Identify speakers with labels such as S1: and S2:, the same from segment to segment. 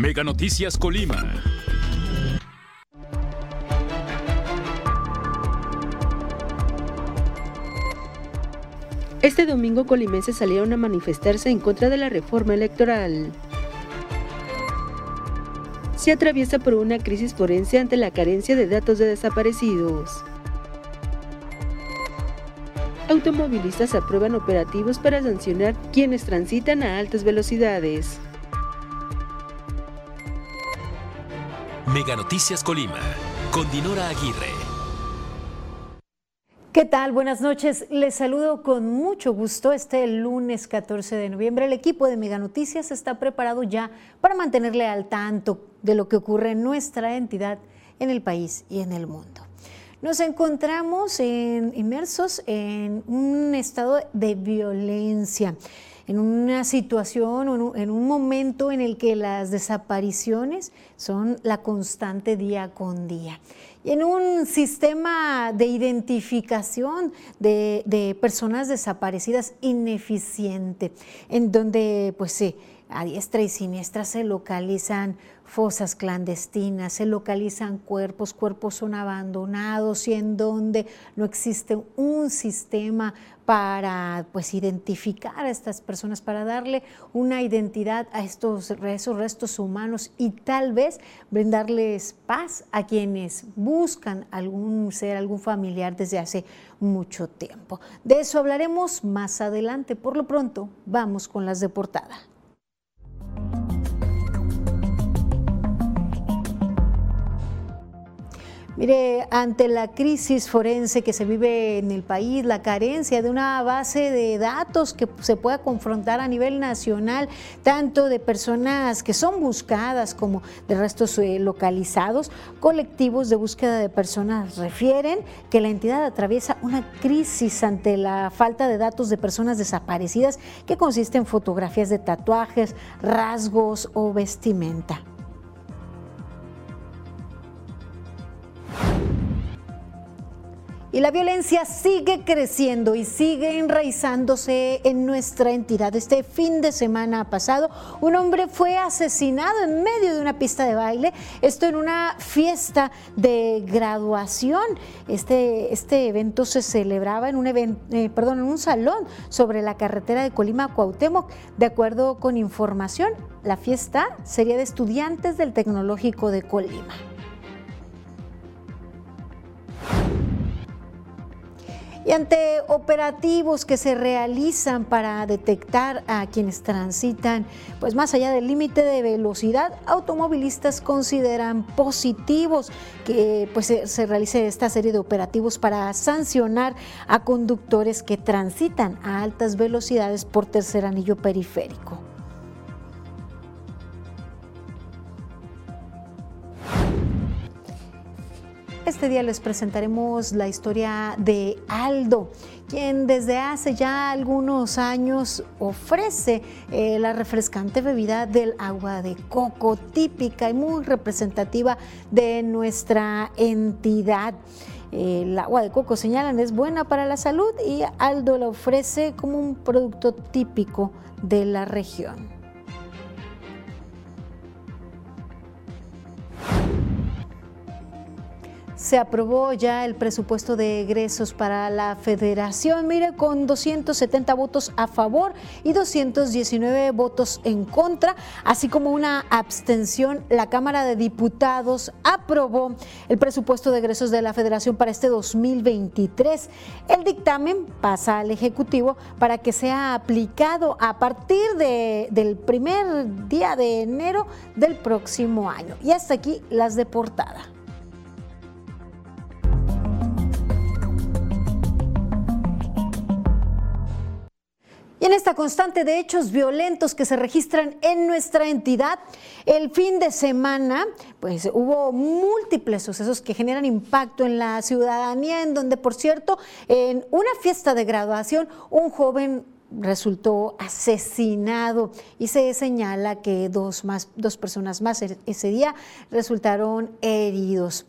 S1: Mega Noticias Colima.
S2: Este domingo colimenses salieron a manifestarse en contra de la reforma electoral. Se atraviesa por una crisis forense ante la carencia de datos de desaparecidos. Automovilistas aprueban operativos para sancionar quienes transitan a altas velocidades.
S1: Mega Noticias Colima, con Dinora Aguirre.
S3: ¿Qué tal? Buenas noches. Les saludo con mucho gusto este lunes 14 de noviembre. El equipo de Mega Noticias está preparado ya para mantenerle al tanto de lo que ocurre en nuestra entidad, en el país y en el mundo. Nos encontramos inmersos en un estado de violencia en una situación o en un momento en el que las desapariciones son la constante día con día. Y en un sistema de identificación de, personas desaparecidas ineficiente, en donde pues sí, a diestra y siniestra se localizan fosas clandestinas, se localizan cuerpos, cuerpos son abandonados y en donde no existe un sistema para pues identificar a estas personas, para darle una identidad a estos esos restos humanos y tal vez brindarles paz a quienes buscan algún ser, algún familiar desde hace mucho tiempo. De eso hablaremos más adelante. Por lo pronto, vamos con las de portada. Mire, ante la crisis forense que se vive en el país, la carencia de una base de datos que se pueda confrontar a nivel nacional, tanto de personas que son buscadas como de restos eh, localizados, colectivos de búsqueda de personas refieren que la entidad atraviesa una crisis ante la falta de datos de personas desaparecidas que consiste en fotografías de tatuajes, rasgos o vestimenta. Y la violencia sigue creciendo y sigue enraizándose en nuestra entidad. Este fin de semana pasado, un hombre fue asesinado en medio de una pista de baile, esto en una fiesta de graduación. Este, este evento se celebraba en un, evento, eh, perdón, en un salón sobre la carretera de Colima Cuauhtémoc. De acuerdo con información, la fiesta sería de estudiantes del Tecnológico de Colima. Y ante operativos que se realizan para detectar a quienes transitan, pues más allá del límite de velocidad, automovilistas consideran positivos que pues se, se, realice esta serie de operativos para sancionar a conductores que transitan a altas velocidades por tercer anillo periférico. Este día les presentaremos la historia de Aldo, quien desde hace ya algunos años ofrece eh, la refrescante bebida del agua de coco, típica y muy representativa de nuestra entidad. El agua de coco, señalan, es buena para la salud y Aldo la ofrece como un producto típico de la región. Se aprobó ya el presupuesto de egresos para la federación, mire, con 270 votos a favor y 219 votos en contra, así como una abstención, la Cámara de Diputados aprobó el presupuesto de egresos de la federación para este 2023. El dictamen pasa al Ejecutivo para que sea aplicado a partir de, del primer día de enero del próximo año. Y hasta aquí las de portada. Y en esta constante de hechos violentos que se registran en nuestra entidad, el fin de semana, pues hubo múltiples sucesos que generan impacto en la ciudadanía, en donde, por cierto, en una fiesta de graduación, un joven resultó asesinado y se señala que dos, más, dos personas más ese día resultaron heridos.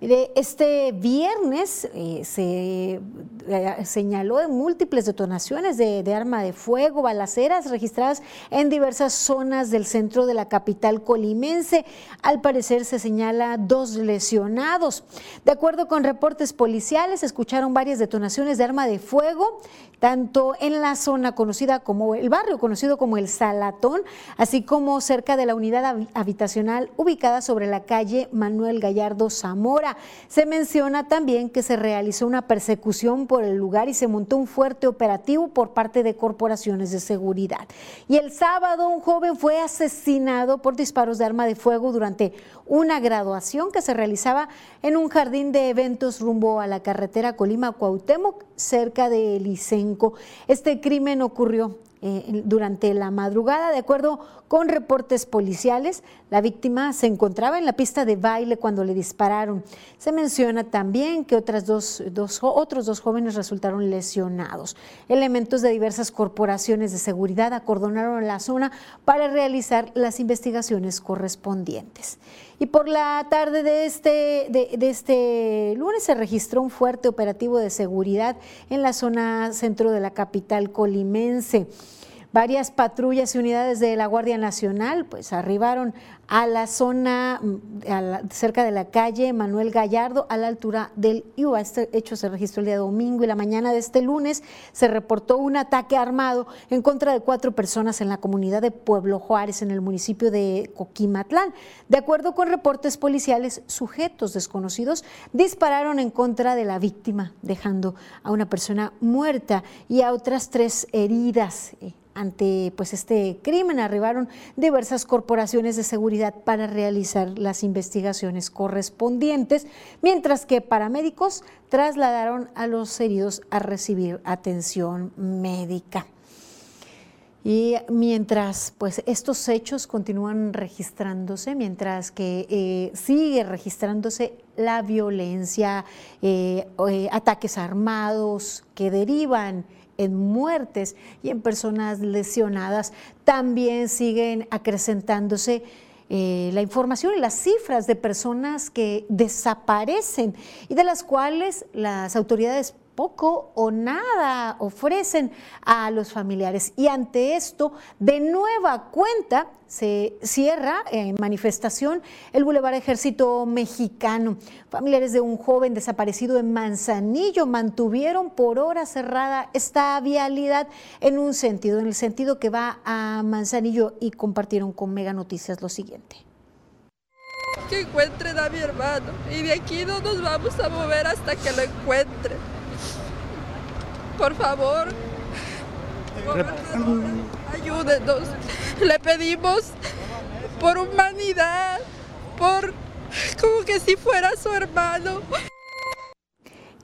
S3: Este viernes eh, se eh, señaló de múltiples detonaciones de, de, arma de fuego, balaceras registradas en diversas zonas del centro de la capital colimense. Al parecer se señala dos lesionados. De acuerdo con reportes policiales, escucharon varias detonaciones de arma de fuego, tanto en la zona conocida como el barrio conocido como el Salatón, así como cerca de la unidad habitacional ubicada sobre la calle Manuel Gallardo Zamora. Se menciona también que se realizó una persecución por el lugar y se montó un fuerte operativo por parte de corporaciones de seguridad. Y el sábado un joven fue asesinado por disparos de arma de fuego durante una graduación que se realizaba en un jardín de eventos rumbo a la carretera Colima-Cuauhtémoc, cerca de Licenco. Este crimen ocurrió eh, durante la madrugada. De acuerdo con reportes policiales, la víctima se encontraba en la pista de baile cuando le dispararon. Se menciona también que otras dos, otros dos jóvenes resultaron lesionados. Elementos de diversas corporaciones de seguridad acordonaron la zona para realizar las investigaciones correspondientes. Y por la tarde de este, de este lunes se registró un fuerte operativo de seguridad en la zona centro de la capital colimense. Varias patrullas y unidades de la Guardia Nacional pues arribaron a la zona mm, cerca de la calle Manuel Gallardo a la altura del IUA. Este hecho se registró el día domingo y la mañana de este lunes se reportó un ataque armado en contra de cuatro personas en la comunidad de Pueblo Juárez en el municipio de Coquimatlán. De acuerdo con reportes policiales, sujetos desconocidos dispararon en contra de la víctima, dejando a una persona muerta y a otras tres heridas. Ante pues, este crimen arribaron diversas corporaciones de seguridad para realizar las investigaciones correspondientes, mientras que paramédicos trasladaron a los heridos a recibir atención médica. Y mientras pues, estos hechos continúan registrándose, mientras que eh, sigue registrándose la violencia, eh, eh, ataques armados que derivan en muertes y en personas lesionadas. También siguen acrecentándose eh, la información y las cifras de personas que desaparecen y de las cuales las autoridades poco o nada ofrecen a los familiares. Y ante esto, de nueva cuenta, se cierra en manifestación el Boulevard Ejército Mexicano. Familiares de un joven desaparecido en Manzanillo mantuvieron por hora cerrada esta vialidad en un sentido, en el sentido que va a Manzanillo y compartieron con Mega Noticias lo siguiente
S4: que encuentren a mi hermano y de aquí no nos vamos a mover hasta que lo encuentren por favor. Ayúdenos. Le pedimos por humanidad, por como que si fuera su hermano.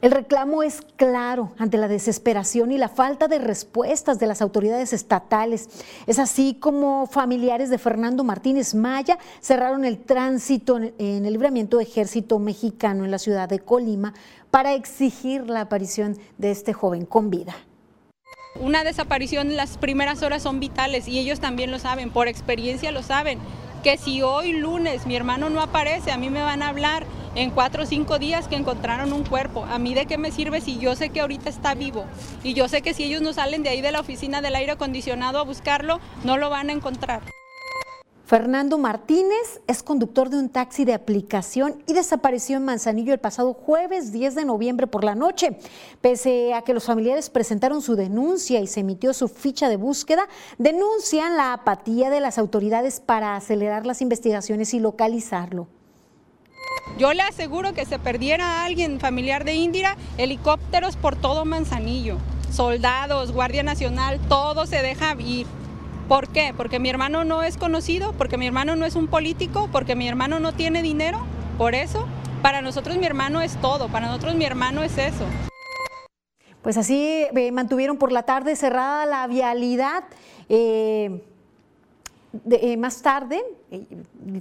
S3: El reclamo es claro ante la desesperación y la falta de respuestas de las autoridades estatales. Es así como familiares de Fernando Martínez Maya cerraron el tránsito en el libramiento de ejército mexicano en la ciudad de Colima para exigir la aparición de este joven con vida.
S5: Una desaparición las primeras horas son vitales y ellos también lo saben, por experiencia lo saben, que si hoy lunes mi hermano no aparece, a mí me van a hablar en cuatro o cinco días que encontraron un cuerpo. ¿A mí de qué me sirve si yo sé que ahorita está vivo? Y yo sé que si ellos no salen de ahí de la oficina del aire acondicionado a buscarlo, no lo van a encontrar.
S3: Fernando Martínez es conductor de un taxi de aplicación y desapareció en Manzanillo el pasado jueves 10 de noviembre por la noche. Pese a que los familiares presentaron su denuncia y se emitió su ficha de búsqueda, denuncian la apatía de las autoridades para acelerar las investigaciones y localizarlo.
S5: Yo le aseguro que se perdiera a alguien familiar de Indira, helicópteros por todo Manzanillo, soldados, Guardia Nacional, todo se deja ir. ¿Por qué? Porque mi hermano no es conocido, porque mi hermano no es un político, porque mi hermano no tiene dinero. Por eso, para nosotros mi hermano es todo, para nosotros mi hermano es eso.
S3: Pues así eh, mantuvieron por la tarde cerrada la vialidad. Eh, eh, más tarde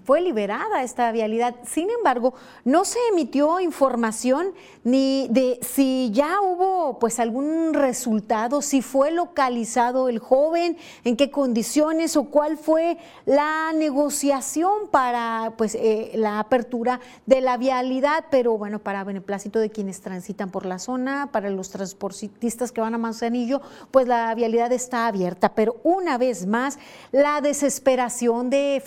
S3: fue liberada esta vialidad. Sin embargo, no se emitió información ni de si ya hubo pues algún resultado, si fue localizado el joven, en qué condiciones o cuál fue la negociación para pues eh, la apertura de la vialidad, pero bueno, para beneplácito de quienes transitan por la zona, para los transportistas que van a Manzanillo, pues la vialidad está abierta, pero una vez más la desesperación de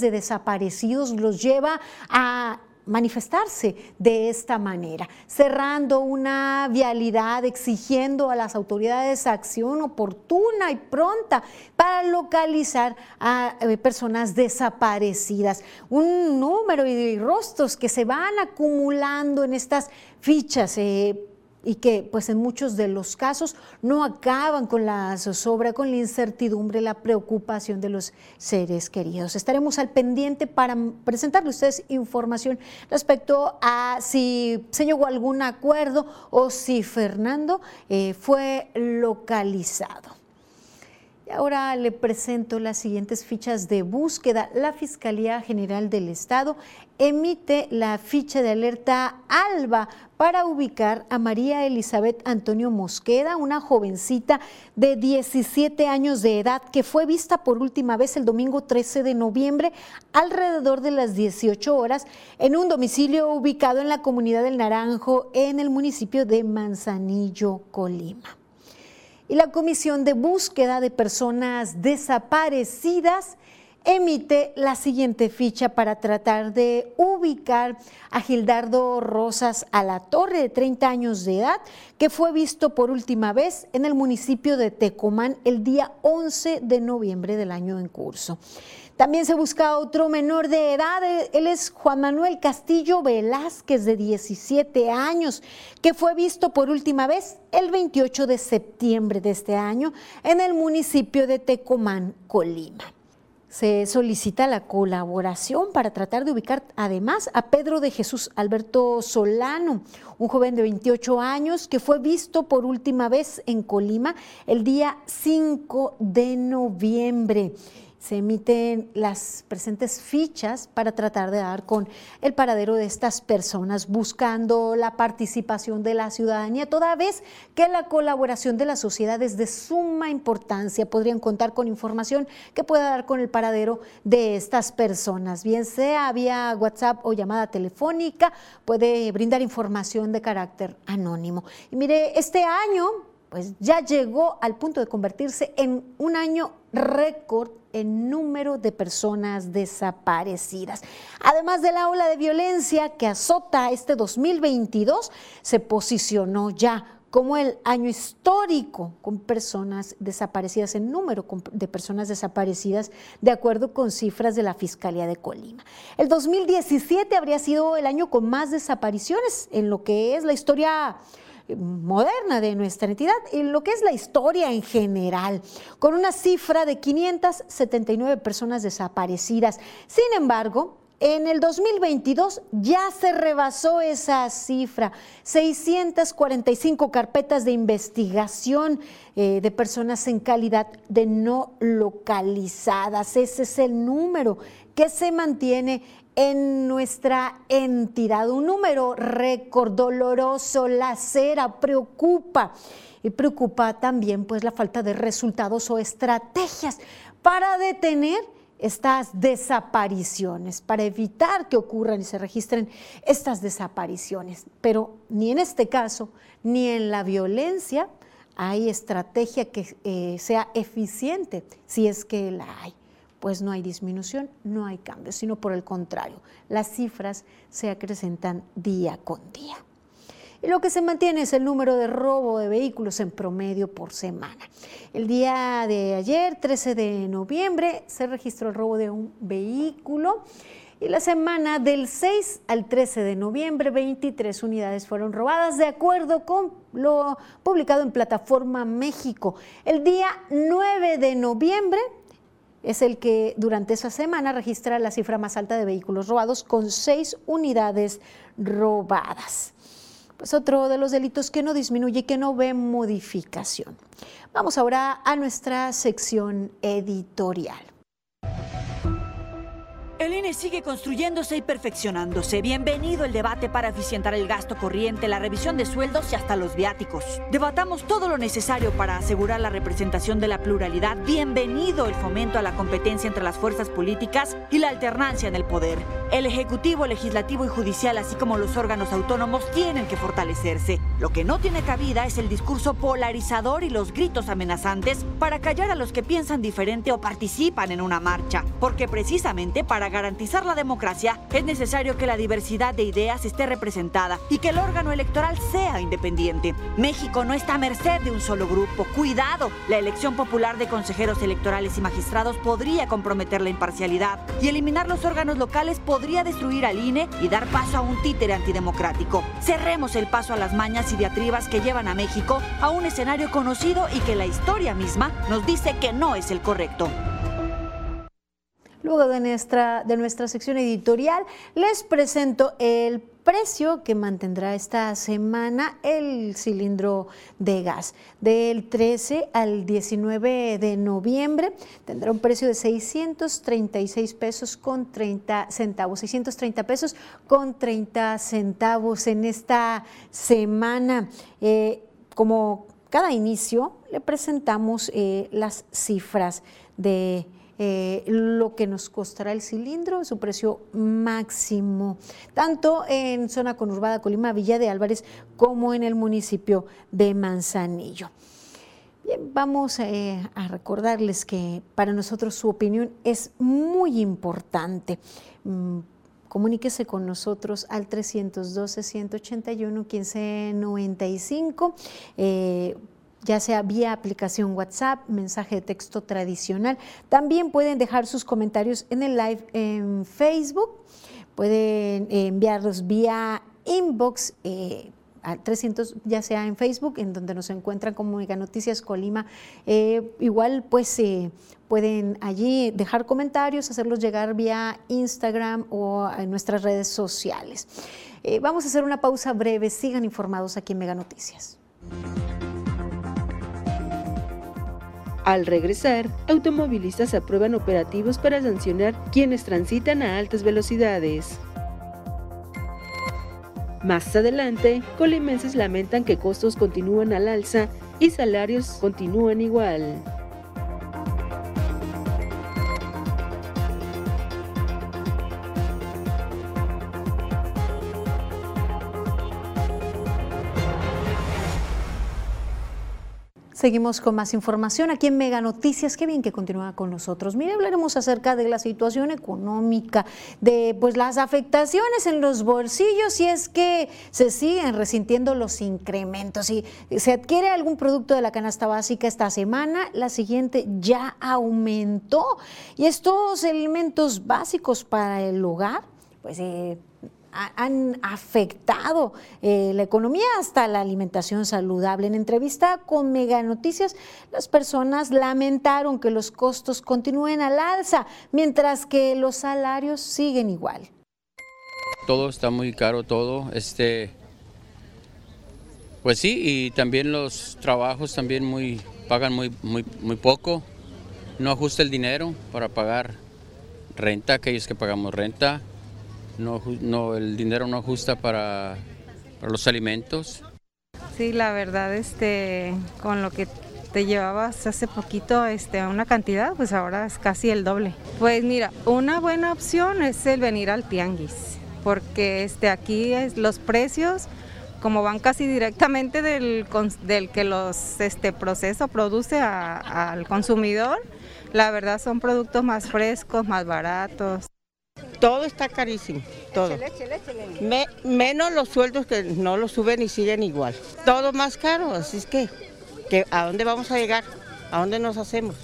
S3: de desaparecidos los lleva a manifestarse de esta manera, cerrando una vialidad, exigiendo a las autoridades acción oportuna y pronta para localizar a eh, personas desaparecidas. Un número de rostros que se van acumulando en estas fichas. Eh, y que pues en muchos de los casos no acaban con la zozobra, con la incertidumbre, la preocupación de los seres queridos. Estaremos al pendiente para presentarle a ustedes información respecto a si se llegó a algún acuerdo o si Fernando eh, fue localizado. Ahora le presento las siguientes fichas de búsqueda. La Fiscalía General del Estado emite la ficha de alerta ALBA para ubicar a María Elizabeth Antonio Mosqueda, una jovencita de 17 años de edad que fue vista por última vez el domingo 13 de noviembre alrededor de las 18 horas en un domicilio ubicado en la comunidad del Naranjo en el municipio de Manzanillo, Colima. Y la Comisión de Búsqueda de Personas Desaparecidas emite la siguiente ficha para tratar de ubicar a Gildardo Rosas a la Torre de 30 años de edad, que fue visto por última vez en el municipio de Tecomán el día 11 de noviembre del año en curso. También se busca otro menor de edad, él es Juan Manuel Castillo Velázquez, de 17 años, que fue visto por última vez el 28 de septiembre de este año en el municipio de Tecomán, Colima. Se solicita la colaboración para tratar de ubicar además a Pedro de Jesús Alberto Solano, un joven de 28 años que fue visto por última vez en Colima el día 5 de noviembre se emiten las presentes fichas para tratar de dar con el paradero de estas personas, buscando la participación de la ciudadanía, toda vez que la colaboración de la sociedad es de suma importancia. Podrían contar con información que pueda dar con el paradero de estas personas, bien sea vía WhatsApp o llamada telefónica, puede brindar información de carácter anónimo. Y mire, este año pues ya llegó al punto de convertirse en un año récord en número de personas desaparecidas. Además de la ola de violencia que azota este 2022, se posicionó ya como el año histórico con personas desaparecidas, en número de personas desaparecidas, de acuerdo con cifras de la Fiscalía de Colima. El 2017 habría sido el año con más desapariciones en lo que es la historia moderna de nuestra entidad y lo que es la historia en general, con una cifra de 579 personas desaparecidas. Sin embargo, en el 2022 ya se rebasó esa cifra, 645 carpetas de investigación eh, de personas en calidad de no localizadas. Ese es el número que se mantiene en nuestra entidad. Un número récord, doloroso, lacera, preocupa. Y preocupa también pues la falta de resultados o estrategias para detener estas desapariciones, para evitar que ocurran y se registren estas desapariciones. Pero ni en este caso, ni en la violencia hay estrategia que eh, sea eficiente, si es que la hay pues no hay disminución, no hay cambio, sino por el contrario, las cifras se acrecentan día con día. Y lo que se mantiene es el número de robo de vehículos en promedio por semana. El día de ayer, 13 de noviembre, se registró el robo de un vehículo. Y la semana del 6 al 13 de noviembre, 23 unidades fueron robadas, de acuerdo con lo publicado en Plataforma México. El día 9 de noviembre es el que durante esa semana registra la cifra más alta de vehículos robados con seis unidades robadas. Pues otro de los delitos que no disminuye y que no ve modificación. Vamos ahora a nuestra sección editorial.
S6: El INE sigue construyéndose y perfeccionándose. Bienvenido el debate para eficientar el gasto corriente, la revisión de sueldos y hasta los viáticos. Debatamos todo lo necesario para asegurar la representación de la pluralidad. Bienvenido el fomento a la competencia entre las fuerzas políticas y la alternancia en el poder. El Ejecutivo, Legislativo y Judicial, así como los órganos autónomos, tienen que fortalecerse. Lo que no tiene cabida es el discurso polarizador y los gritos amenazantes para callar a los que piensan diferente o participan en una marcha. Porque precisamente para garantizar la democracia es necesario que la diversidad de ideas esté representada y que el órgano electoral sea independiente. México no está a merced de un solo grupo. Cuidado, la elección popular de consejeros electorales y magistrados podría comprometer la imparcialidad y eliminar los órganos locales podría destruir al INE y dar paso a un títere antidemocrático. Cerremos el paso a las mañas y diatribas que llevan a México a un escenario conocido y que la historia misma nos dice que no es el correcto.
S3: Luego de nuestra, de nuestra sección editorial, les presento el precio que mantendrá esta semana el cilindro de gas. Del 13 al 19 de noviembre tendrá un precio de 636 pesos con 30 centavos, 630 pesos con 30 centavos en esta semana. Eh, como cada inicio, le presentamos eh, las cifras de eh, lo que nos costará el cilindro, su precio máximo, tanto en zona conurbada Colima, Villa de Álvarez, como en el municipio de Manzanillo. Bien, vamos eh, a recordarles que para nosotros su opinión es muy importante. Mm, comuníquese con nosotros al 312-181-1595. Eh, ya sea vía aplicación WhatsApp, mensaje de texto tradicional. También pueden dejar sus comentarios en el live en Facebook, pueden enviarlos vía inbox. Eh, al 300, ya sea en Facebook, en donde nos encuentran como Mega Noticias Colima. Eh, igual, pues eh, pueden allí dejar comentarios, hacerlos llegar vía Instagram o en nuestras redes sociales. vamos a hacer una pausa breve. Sigan informados aquí en Mega Noticias.
S2: Al regresar, automovilistas aprueban operativos para sancionar quienes transitan a altas velocidades. Más adelante, colimenses lamentan que costos continúan al alza y salarios continúan igual.
S3: Seguimos con más información aquí en Mega Noticias. Qué bien que continúa con nosotros. Mire, hablaremos acerca de la situación económica, de pues las afectaciones en los bolsillos y es que se siguen resintiendo los incrementos. Si se adquiere algún producto de la canasta básica esta semana, la siguiente ya aumentó. Y estos elementos básicos para el hogar, pues eh, han afectado eh, la economía hasta la alimentación saludable. En entrevista con Mega Noticias, las personas lamentaron que los costos continúen al alza, mientras que los salarios siguen igual.
S7: Todo está muy caro, todo. Este, pues sí, y también los trabajos también muy pagan muy, muy, muy poco. No ajusta el dinero para pagar renta, aquellos que pagamos renta no, el dinero no ajusta para, los alimentos.
S8: Sí, la verdad, este, con lo que te llevabas hace poquito este, una cantidad, pues ahora es casi el doble. Pues mira, una buena opción es el venir al tianguis, porque este, aquí es, los precios, como van casi directamente del, del que los este, proceso produce al consumidor, la verdad son productos más frescos, más baratos.
S9: Todo está carísimo, todo. menos los sueldos que no los suben y siguen igual. Todo más caro, así es que, que ¿a dónde vamos a llegar? ¿A dónde nos hacemos?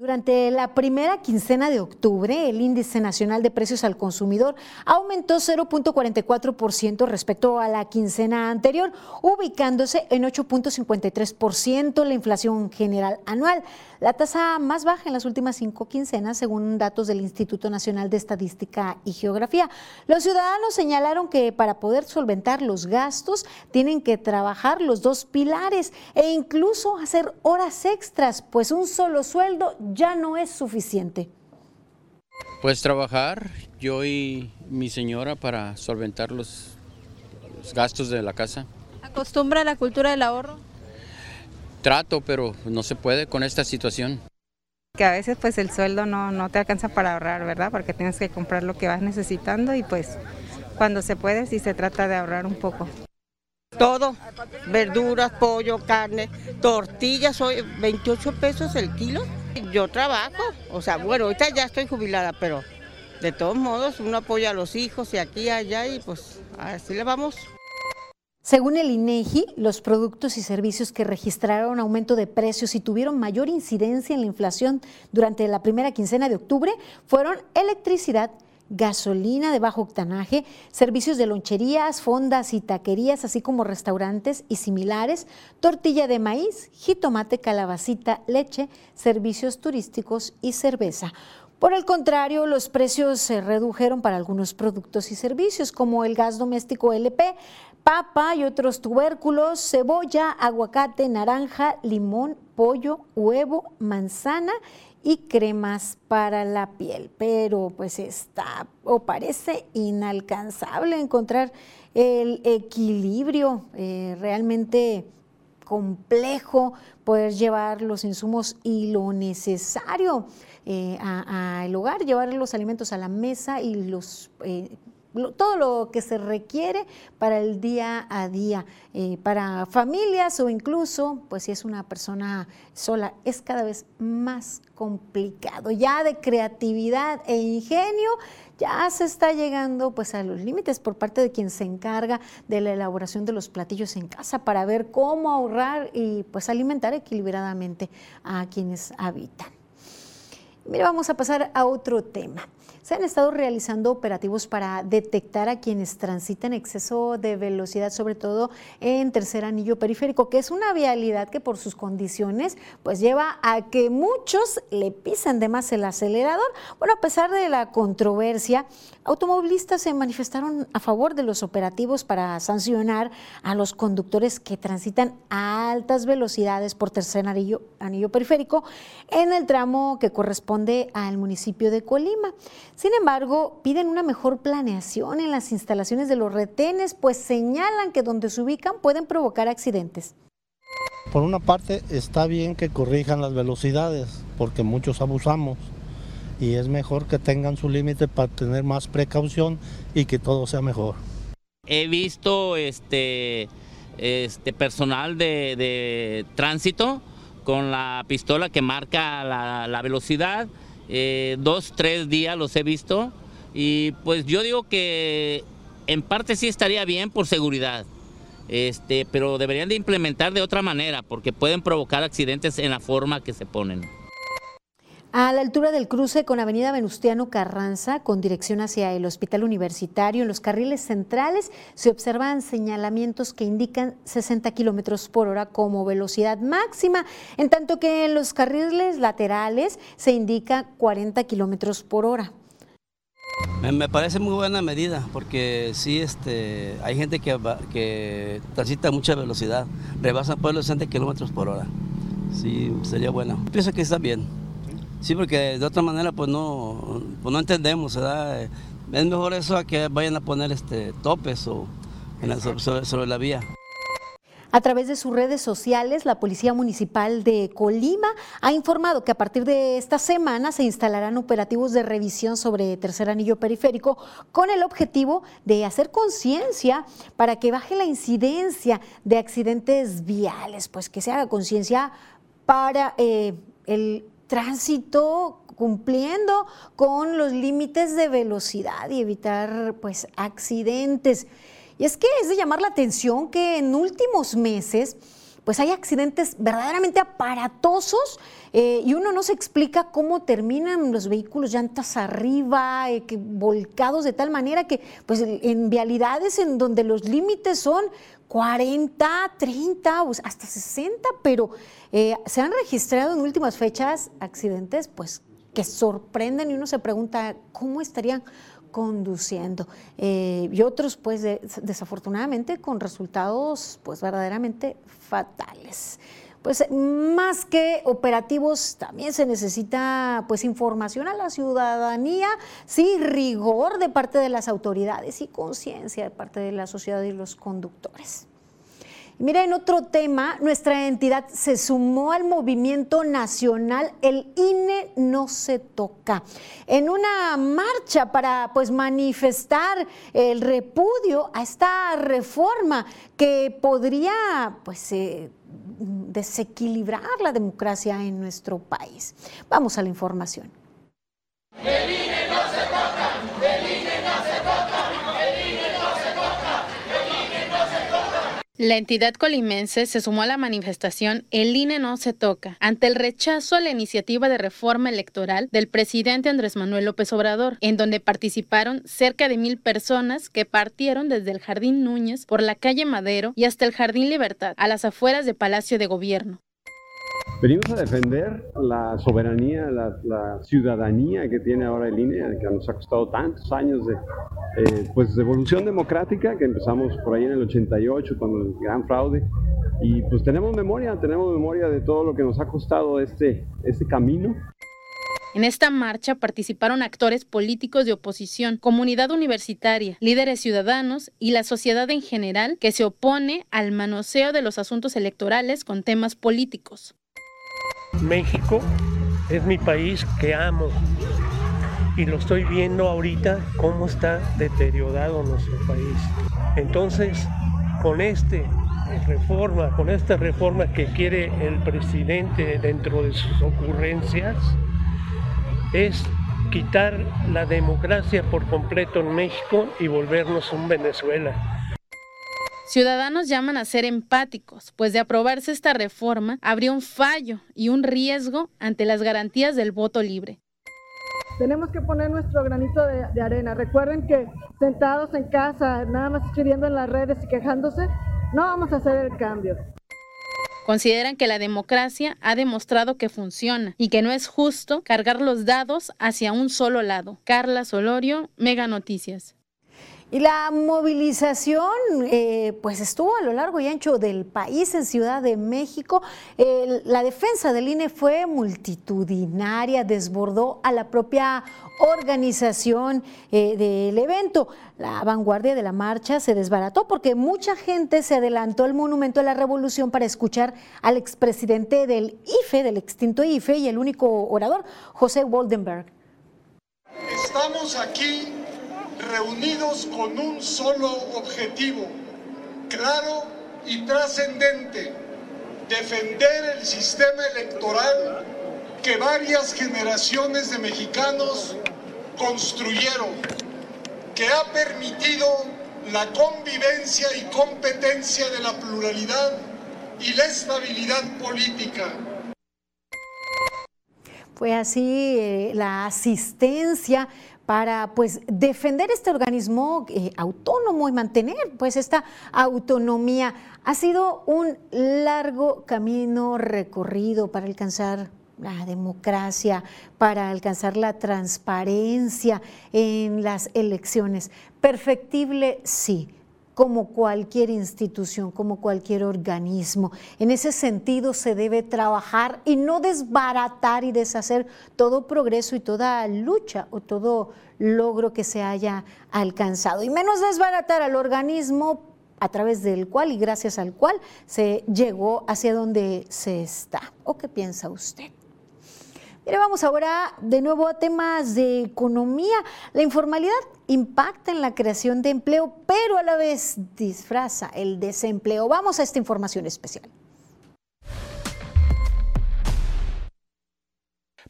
S3: Durante la primera quincena de octubre, el índice nacional de precios al consumidor aumentó 0.44% respecto a la quincena anterior, ubicándose en 8.53% la inflación general anual, la tasa más baja en las últimas cinco quincenas, según datos del Instituto Nacional de Estadística y Geografía. Los ciudadanos señalaron que para poder solventar los gastos tienen que trabajar los dos pilares e incluso hacer horas extras, pues un solo sueldo ya no es suficiente.
S7: Pues trabajar, yo y mi señora para solventar los, los gastos de la casa.
S5: ¿Acostumbra a la cultura del ahorro?
S7: Trato, pero no se puede con esta situación.
S8: Que a veces pues el sueldo no, no te alcanza para ahorrar, ¿verdad? Porque tienes que comprar lo que vas necesitando y pues cuando se puede sí se trata de ahorrar un poco.
S9: Todo, verduras, pollo, carne, tortillas, hoy 28 pesos el kilo. Yo trabajo, o sea, bueno, ahorita ya estoy jubilada, pero de todos modos uno apoya a los hijos y aquí y allá y pues así le vamos.
S3: Según el INEGI, los productos y servicios que registraron aumento de precios y tuvieron mayor incidencia en la inflación durante la primera quincena de octubre fueron electricidad, gasolina de bajo octanaje, servicios de loncherías, fondas y taquerías, así como restaurantes y similares, tortilla de maíz, jitomate, calabacita, leche, servicios turísticos y cerveza. Por el contrario, los precios se redujeron para algunos productos y servicios, como el gas doméstico LP, papa y otros tubérculos, cebolla, aguacate, naranja, limón, pollo, huevo, manzana y cremas para la piel. Pero pues está o parece inalcanzable encontrar el equilibrio eh, realmente complejo poder llevar los insumos y lo necesario eh, al hogar, llevar los alimentos a la mesa y los eh, todo lo que se requiere para el día a día, eh, para familias o incluso, pues si es una persona sola, es cada vez más complicado. Ya de creatividad e ingenio, ya se está llegando pues a los límites por parte de quien se encarga de la elaboración de los platillos en casa para ver cómo ahorrar y pues alimentar equilibradamente a quienes habitan. Mira, vamos a pasar a otro tema. Se han estado realizando operativos para detectar a quienes transitan exceso de velocidad, sobre todo en tercer anillo periférico, que es una vialidad que por sus condiciones pues lleva a que muchos le pisan de más el acelerador. Bueno, a pesar de la controversia, automovilistas se manifestaron a favor de los operativos para sancionar a los conductores que transitan a altas velocidades por tercer anillo, anillo periférico en el tramo que corresponde al municipio de Colima. Sin embargo, piden una mejor planeación en las instalaciones de los retenes, pues señalan que donde se ubican pueden provocar accidentes.
S10: Por una parte está bien que corrijan las velocidades, porque muchos abusamos y es mejor que tengan su límite para tener más precaución y que todo sea mejor.
S11: He visto este, este personal de, tránsito con la pistola que marca la, la velocidad eh, dos, tres días los he visto y pues yo digo que en parte sí estaría bien por seguridad, este, pero deberían de implementar de otra manera porque pueden provocar accidentes en la forma que se ponen.
S3: A la altura del cruce con Avenida Venustiano Carranza, con dirección hacia el Hospital Universitario, en los carriles centrales se observan señalamientos que indican 60 kilómetros por hora como velocidad máxima, en tanto que en los carriles laterales se indica 40 kilómetros por hora.
S12: Me parece muy buena medida porque sí, este, hay gente que, que transita mucha velocidad, rebasa por los 60 kilómetros por hora. Sí, sería bueno. Pienso que está bien. Sí, porque de otra manera pues no, pues no entendemos, ¿verdad? Es mejor eso a que vayan a poner este topes o sobre, la vía.
S3: A través de sus redes sociales, la Policía Municipal de Colima ha informado que a partir de esta semana se instalarán operativos de revisión sobre tercer anillo periférico con el objetivo de hacer conciencia para que baje la incidencia de accidentes viales, pues que se haga conciencia para eh, el tránsito cumpliendo con los límites de velocidad y evitar pues accidentes. Y es que es de llamar la atención que en últimos meses pues hay accidentes verdaderamente aparatosos eh, y uno no se explica cómo terminan los vehículos llantas arriba, eh, que, volcados de tal manera que pues en vialidades en donde los límites son 40, 30, hasta 60, pero eh, se han registrado en últimas fechas accidentes pues que sorprenden y uno se pregunta cómo estarían conduciendo eh, y otros pues desafortunadamente con resultados pues verdaderamente fatales pues más que operativos también se necesita pues información a la ciudadanía, sí, rigor de parte de las autoridades y conciencia de parte de la sociedad y los conductores. Mira, en otro tema, nuestra entidad se sumó al movimiento nacional El INE no se toca. En una marcha para pues manifestar el repudio a esta reforma que podría pues eh, desequilibrar la democracia en nuestro país. Vamos a la información.
S13: El INE no
S14: La entidad colimense se sumó a la manifestación El INE no se toca ante el rechazo a la iniciativa de reforma electoral del presidente Andrés Manuel López Obrador, en donde participaron cerca de mil personas que partieron desde el Jardín Núñez por la calle Madero y hasta el Jardín Libertad, a las afueras de Palacio de Gobierno.
S15: Venimos a defender la soberanía, la, ciudadanía que tiene ahora el INE, que nos ha costado tantos años de, eh, pues, evolución democrática, que empezamos por ahí en el 88 con el gran fraude. Y pues tenemos memoria, tenemos memoria de todo lo que nos ha costado este, este camino.
S14: En esta marcha participaron actores políticos de oposición, comunidad universitaria, líderes ciudadanos y la sociedad en general que se opone al manoseo de los asuntos electorales con temas políticos.
S16: México es mi país que amo y lo estoy viendo ahorita cómo está deteriorado nuestro país. Entonces, con este reforma, con esta reforma que quiere el presidente dentro de sus ocurrencias, es quitar la democracia por completo en México y volvernos un Venezuela.
S14: Ciudadanos llaman a ser empáticos, pues de aprobarse esta reforma habría un fallo y un riesgo ante las garantías del voto libre.
S17: Tenemos que poner nuestro granito de, arena. Recuerden que sentados en casa, nada más escribiendo en las redes y quejándose, no vamos a hacer el cambio.
S14: Consideran que la democracia ha demostrado que funciona y que no es justo cargar los dados hacia un solo lado. Carla Solorio, Mega Noticias.
S3: Y la movilización, eh, pues estuvo a lo largo y ancho del país en Ciudad de México. la defensa del INE fue multitudinaria, desbordó a la propia organización eh, del evento. La vanguardia de la marcha se desbarató porque mucha gente se adelantó al Monumento de la Revolución para escuchar al expresidente del IFE, del extinto IFE, y el único orador, José Waldenberg.
S18: Estamos aquí reunidos con un solo objetivo, claro y trascendente, defender el sistema electoral que varias generaciones de mexicanos construyeron, que ha permitido la convivencia y competencia de la pluralidad y la estabilidad política.
S3: Fue así eh, la asistencia para pues defender este organismo eh, autónomo y mantener pues esta autonomía. Ha sido un largo camino recorrido para alcanzar la democracia, para alcanzar la transparencia en las elecciones. Perfectible, sí como cualquier institución, como cualquier organismo. En ese sentido se debe trabajar y no desbaratar y deshacer todo progreso y toda lucha o todo logro que se haya alcanzado. Y menos desbaratar al organismo a través del cual y gracias al cual se llegó hacia donde se está. ¿O qué piensa usted? Mire, vamos ahora de nuevo a temas de economía. La informalidad impacta en la creación de empleo, pero a la vez disfraza el desempleo. Vamos a esta información especial.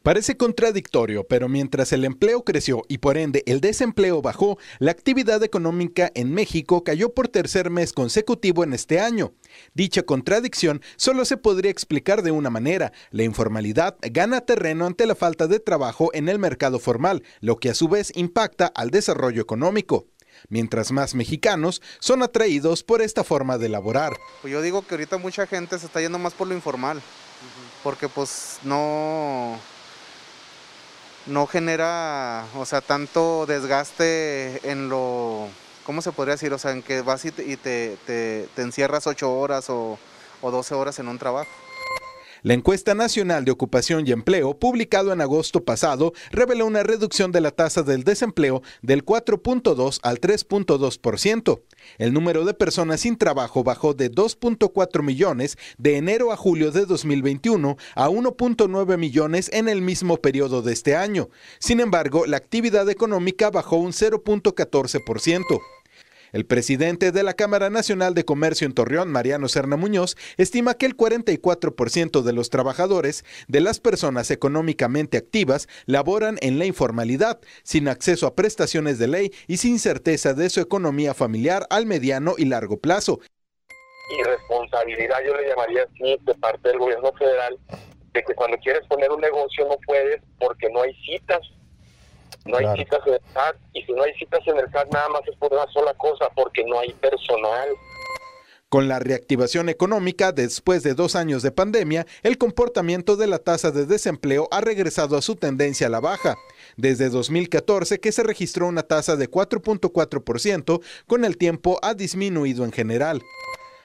S19: Parece contradictorio, pero mientras el empleo creció y por ende el desempleo bajó, la actividad económica en México cayó por tercer mes consecutivo en este año. Dicha contradicción solo se podría explicar de una manera. La informalidad gana terreno ante la falta de trabajo en el mercado formal, lo que a su vez impacta al desarrollo económico mientras más mexicanos son atraídos por esta forma de laborar.
S20: Pues yo digo que ahorita mucha gente se está yendo más por lo informal, porque pues no, no genera, o sea, tanto desgaste en lo, ¿cómo se podría decir? O sea, en que vas y te, te, encierras ocho horas o, o 12 horas en un trabajo.
S19: La encuesta nacional de ocupación y empleo, publicado en agosto pasado, reveló una reducción de la tasa del desempleo del 4.2 al 3.2%. El número de personas sin trabajo bajó de 2.4 millones de enero a julio de 2021 a 1.9 millones en el mismo periodo de este año. Sin embargo, la actividad económica bajó un 0.14%. El presidente de la Cámara Nacional de Comercio en Torreón, Mariano Serna Muñoz, estima que el 44% de los trabajadores, de las personas económicamente activas, laboran en la informalidad, sin acceso a prestaciones de ley y sin certeza de su economía familiar al mediano y largo plazo.
S21: Irresponsabilidad, yo le llamaría así, de parte del gobierno federal, de que cuando quieres poner un negocio no puedes porque no hay citas no hay citas en el SAT y si no hay citas en el SAT nada más es por una sola cosa, porque no hay personal.
S19: Con la reactivación económica después de dos años de pandemia, el comportamiento de la tasa de desempleo ha regresado a su tendencia a la baja. Desde 2014 que se registró una tasa de 4.4%, con el tiempo ha disminuido en general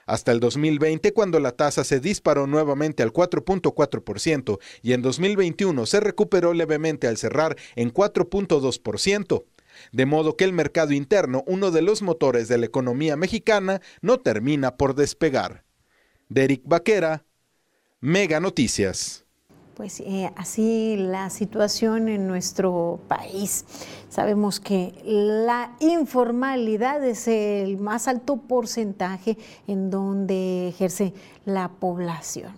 S19: hasta el 2020 cuando la tasa se disparó nuevamente al 4.4% y en 2021 se recuperó levemente al cerrar en 4.2%. De modo que el mercado interno, uno de los motores de la economía mexicana, no termina por despegar. Derek Vaquera, Mega Noticias
S3: pues eh, así la situación en nuestro país. Sabemos que la informalidad es el más alto porcentaje en donde ejerce la población.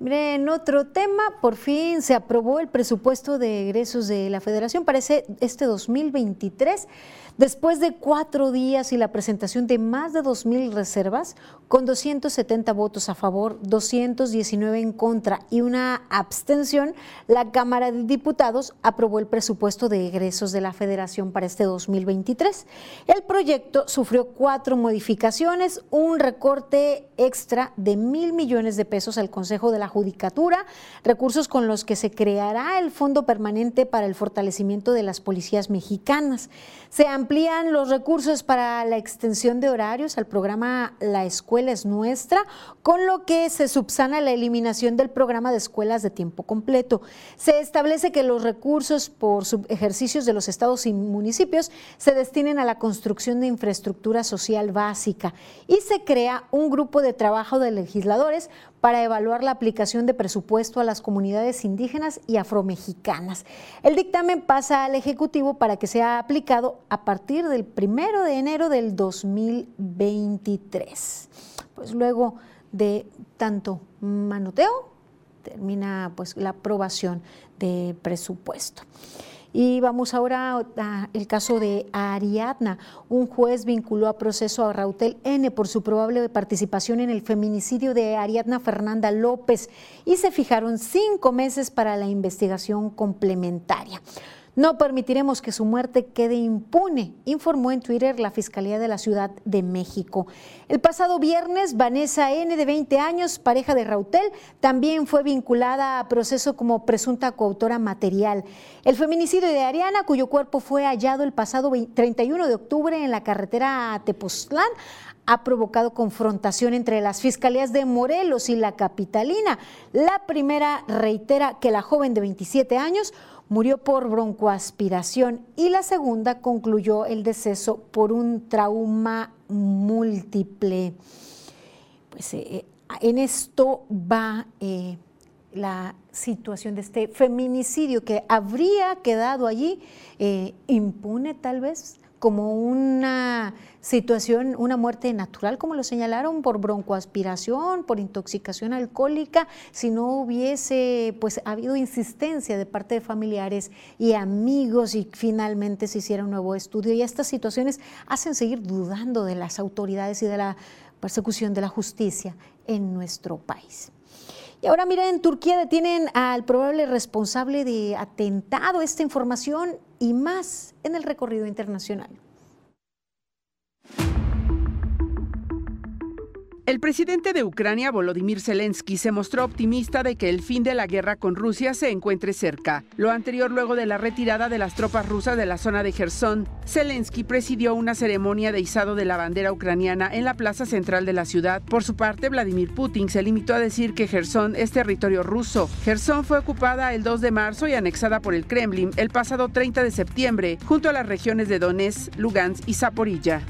S3: en otro tema, por fin se aprobó el presupuesto de egresos de la Federación para este 2023. Después de cuatro días y la presentación de más de 2.000 reservas, con 270 votos a favor, 219 en contra y una abstención, la Cámara de Diputados aprobó el presupuesto de egresos de la Federación para este 2023. El proyecto sufrió cuatro modificaciones, un recorte extra de mil millones de pesos al Consejo de la Judicatura, recursos con los que se creará el Fondo Permanente para el Fortalecimiento de las Policías Mexicanas. Se amplían los recursos para la extensión de horarios al programa La Escuela es Nuestra, con lo que se subsana la eliminación del programa de escuelas de tiempo completo. Se establece que los recursos por ejercicios de los estados y municipios se destinen a la construcción de infraestructura social básica y se crea un grupo de trabajo de legisladores para evaluar la aplicación de presupuesto a las comunidades indígenas y afromexicanas. El dictamen pasa al Ejecutivo para que sea aplicado a partir del primero de enero del 2023. Pues luego de tanto manoteo, termina pues la aprobación de presupuesto. Y vamos ahora al caso de Ariadna. Un juez vinculó a proceso a Rautel N por su probable participación en el feminicidio de Ariadna Fernanda López y se fijaron cinco meses para la investigación complementaria. No permitiremos que su muerte quede impune, informó en Twitter la Fiscalía de la Ciudad de México. El pasado viernes, Vanessa N., de 20 años, pareja de Rautel, también fue vinculada a proceso como presunta coautora material. El feminicidio de Ariana, cuyo cuerpo fue hallado el pasado 31 de octubre en la carretera a Tepoztlán, ha provocado confrontación entre las fiscalías de Morelos y la capitalina. La primera reitera que la joven de 27 años murió por broncoaspiración y la segunda concluyó el deceso por un trauma múltiple. Pues eh, en esto va eh, la situación de este feminicidio que habría quedado allí eh, impune tal vez como una situación, una muerte natural, como lo señalaron, por broncoaspiración, por intoxicación alcohólica, si no hubiese pues habido insistencia de parte de familiares y amigos y finalmente se hiciera un nuevo estudio. Y estas situaciones hacen seguir dudando de las autoridades y de la persecución de la justicia en nuestro país. Y ahora miren, en Turquía detienen al probable responsable de atentado. Esta información y más en el recorrido internacional.
S22: El presidente de Ucrania, Volodymyr Zelensky, se mostró optimista de que el fin de la guerra con Rusia se encuentre cerca. Lo anterior luego de la retirada de las tropas rusas de la zona de Gerson. Zelensky presidió una ceremonia de izado de la bandera ucraniana en la plaza central de la ciudad. Por su parte, Vladimir Putin se limitó a decir que Gerson es territorio ruso. Gerson fue ocupada el 2 de marzo y anexada por el Kremlin el pasado 30 de septiembre, junto a las regiones de Donetsk, Lugansk y Zaporilla.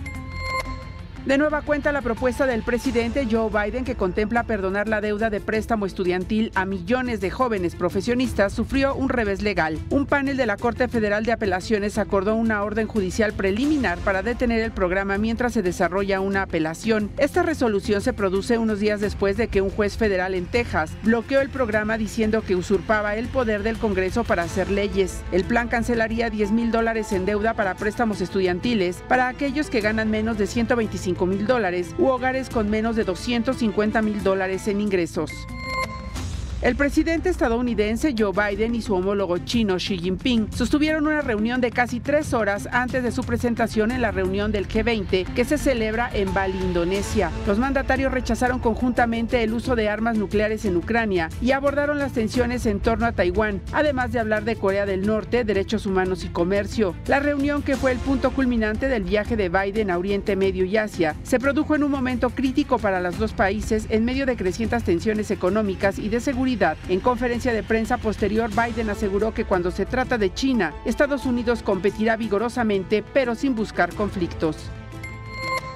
S22: De nueva cuenta la propuesta del presidente Joe Biden que contempla perdonar la deuda de préstamo estudiantil a millones de jóvenes profesionistas sufrió un revés legal. Un panel de la Corte Federal de Apelaciones acordó una orden judicial preliminar para detener el programa mientras se desarrolla una apelación. Esta resolución se produce unos días después de que un juez federal en Texas bloqueó el programa diciendo que usurpaba el poder del Congreso para hacer leyes. El plan cancelaría 10 mil dólares en deuda para préstamos estudiantiles para aquellos que ganan menos de 125 mil dólares u hogares con menos de 250 mil dólares en ingresos. El presidente estadounidense Joe Biden y su homólogo chino Xi Jinping sostuvieron una reunión de casi tres horas antes de su presentación en la reunión del G20 que se celebra en Bali, Indonesia. Los mandatarios rechazaron conjuntamente el uso de armas nucleares en Ucrania y abordaron las tensiones en torno a Taiwán, además de hablar de Corea del Norte, derechos humanos y comercio. La reunión, que fue el punto culminante del viaje de Biden a Oriente Medio y Asia, se produjo en un momento crítico para los dos países en medio de crecientes tensiones económicas y de seguridad en conferencia de prensa posterior, Biden aseguró que cuando se trata de China, Estados Unidos competirá vigorosamente, pero sin buscar conflictos.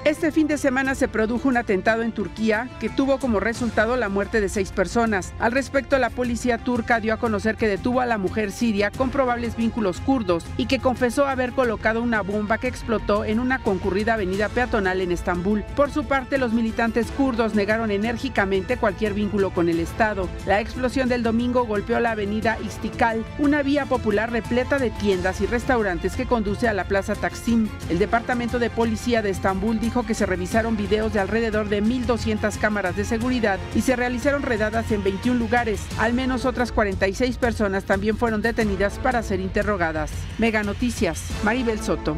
S22: Este fin de semana se produjo un atentado en Turquía que tuvo como resultado la muerte de seis personas. Al respecto, la policía turca dio a conocer que detuvo a la mujer siria con probables vínculos kurdos y que confesó haber colocado una bomba que explotó en una concurrida avenida peatonal en Estambul. Por su parte, los militantes kurdos negaron enérgicamente cualquier vínculo con el Estado. La explosión del domingo golpeó la avenida Istikal, una vía popular repleta de tiendas y restaurantes que conduce a la plaza Taksim. El departamento de policía de Estambul dijo dijo que se revisaron videos de alrededor de 1.200 cámaras de seguridad y se realizaron redadas en 21 lugares. Al menos otras 46 personas también fueron detenidas para ser interrogadas. Mega Noticias, Maribel Soto.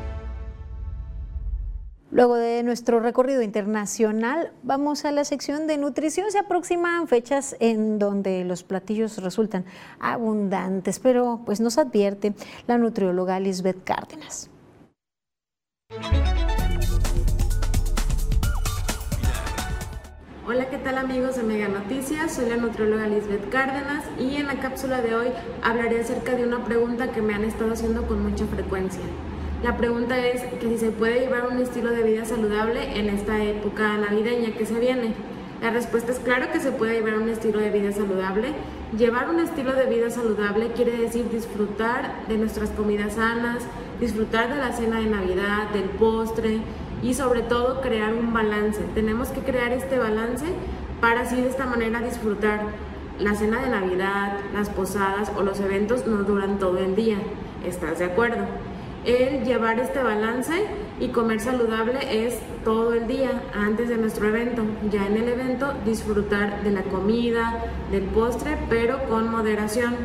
S3: Luego de nuestro recorrido internacional, vamos a la sección de nutrición. Se aproximan fechas en donde los platillos resultan abundantes, pero pues nos advierte la nutrióloga Lisbeth Cárdenas.
S23: Hola, ¿qué tal amigos de Mega Noticias? Soy la nutrióloga Lisbeth Cárdenas y en la cápsula de hoy hablaré acerca de una pregunta que me han estado haciendo con mucha frecuencia. La pregunta es que si se puede llevar un estilo de vida saludable en esta época navideña que se viene. La respuesta es claro que se puede llevar un estilo de vida saludable. Llevar un estilo de vida saludable quiere decir disfrutar de nuestras comidas sanas, disfrutar de la cena de Navidad, del postre, y sobre todo crear un balance. Tenemos que crear este balance para así de esta manera disfrutar. La cena de Navidad, las posadas o los eventos no duran todo el día. ¿Estás de acuerdo? El llevar este balance y comer saludable es todo el día antes de nuestro evento. Ya en el evento disfrutar de la comida, del postre, pero con moderación.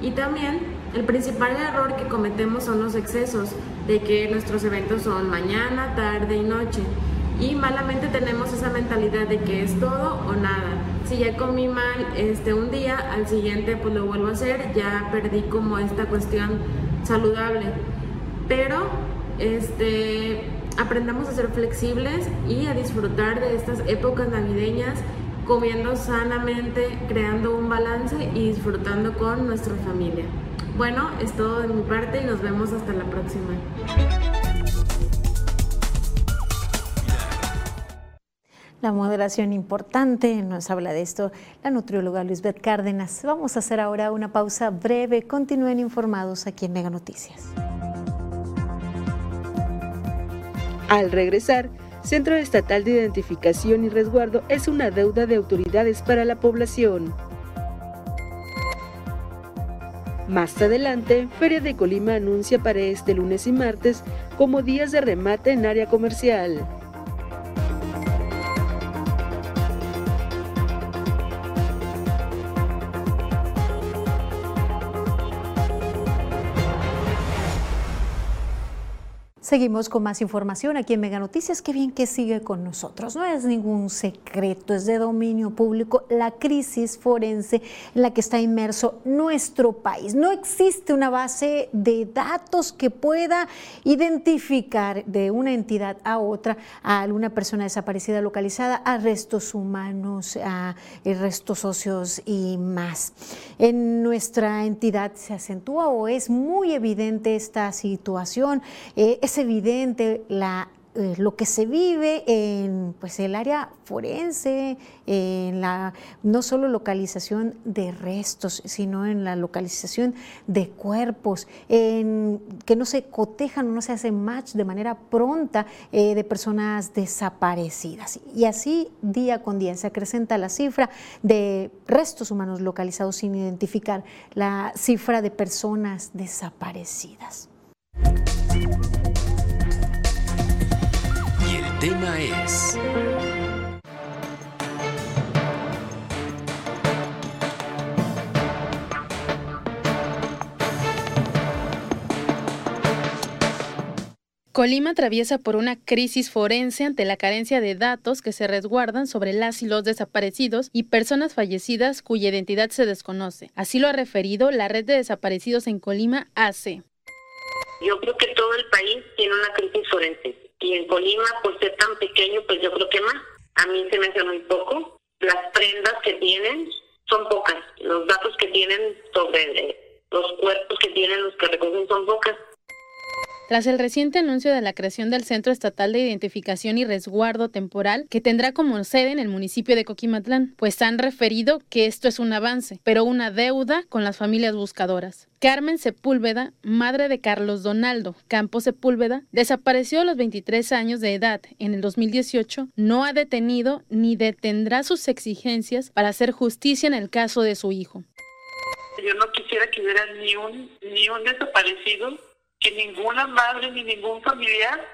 S23: Y también el principal error que cometemos son los excesos, de que nuestros eventos son mañana, tarde y noche. Y malamente tenemos esa mentalidad de que es todo o nada. Si ya comí mal este, un día, al siguiente pues lo vuelvo a hacer, ya perdí como esta cuestión saludable. Pero este, aprendamos a ser flexibles y a disfrutar de estas épocas navideñas comiendo sanamente, creando un balance y disfrutando con nuestra familia. Bueno, es todo de mi parte y nos vemos hasta la próxima.
S3: La moderación importante, nos habla de esto la nutrióloga Luisbeth Cárdenas. Vamos a hacer ahora una pausa breve. Continúen informados aquí en Mega Noticias.
S2: Al regresar, Centro Estatal de Identificación y Resguardo es una deuda de autoridades para la población. Más adelante, Feria de Colima anuncia para este lunes y martes como días de remate en área comercial.
S3: Seguimos con más información aquí en Mega Noticias. Qué bien que sigue con nosotros. No es ningún secreto, es de dominio público la crisis forense en la que está inmerso nuestro país. No existe una base de datos que pueda identificar de una entidad a otra a alguna persona desaparecida localizada, a restos humanos, a eh, restos socios y más. En nuestra entidad se acentúa o es muy evidente esta situación. Eh, evidente eh, lo que se vive en pues, el área forense, en la no solo localización de restos, sino en la localización de cuerpos, en que no se cotejan no se hace match de manera pronta eh, de personas desaparecidas. Y así día con día se acrecenta la cifra de restos humanos localizados sin identificar, la cifra de personas desaparecidas
S24: tema es...
S14: Colima atraviesa por una crisis forense ante la carencia de datos que se resguardan sobre las y los desaparecidos y personas fallecidas cuya identidad se desconoce. Así lo ha referido la red de desaparecidos en Colima, AC.
S25: Yo creo que todo el país tiene una crisis forense y en Colima, por ser tan pequeño, pues yo creo que más. A mí se me hace muy poco. Las prendas que tienen son pocas. Los datos que tienen sobre los cuerpos que tienen, los que recogen son pocas.
S14: Tras el reciente anuncio de la creación del Centro Estatal de Identificación y Resguardo Temporal, que tendrá como sede en el municipio de Coquimatlán, pues han referido que esto es un avance, pero una deuda con las familias buscadoras. Carmen Sepúlveda, madre de Carlos Donaldo Campos Sepúlveda, desapareció a los 23 años de edad en el 2018, no ha detenido ni detendrá sus exigencias para hacer justicia en el caso de su hijo.
S25: Yo no quisiera que hubiera ni un, ni un desaparecido que ninguna madre ni ningún familiar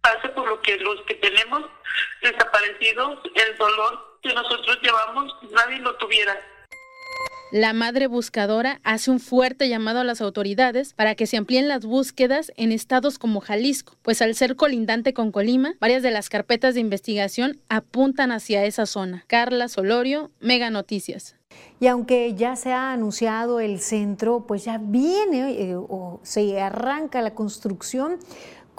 S25: pase por lo que los que tenemos desaparecidos, el dolor que nosotros llevamos, nadie lo tuviera.
S14: La madre buscadora hace un fuerte llamado a las autoridades para que se amplíen las búsquedas en estados como Jalisco, pues al ser colindante con Colima, varias de las carpetas de investigación apuntan hacia esa zona. Carla Solorio, Mega Noticias.
S3: Y aunque ya se ha anunciado el centro, pues ya viene eh, o se arranca la construcción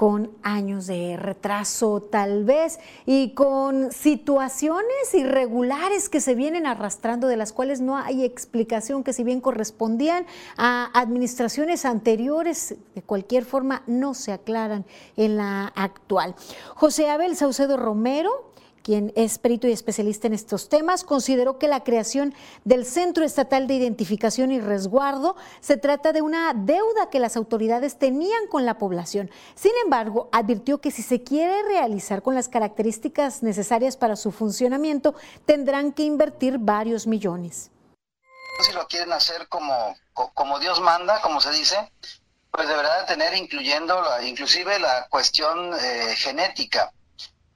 S3: con años de retraso tal vez y con situaciones irregulares que se vienen arrastrando de las cuales no hay explicación que si bien correspondían a administraciones anteriores, de cualquier forma no se aclaran en la actual. José Abel Saucedo Romero quien es perito y especialista en estos temas, consideró que la creación del Centro Estatal de Identificación y Resguardo se trata de una deuda que las autoridades tenían con la población. Sin embargo, advirtió que si se quiere realizar con las características necesarias para su funcionamiento, tendrán que invertir varios millones.
S26: Si lo quieren hacer como, como Dios manda, como se dice, pues deberá de tener incluyendo inclusive la cuestión eh, genética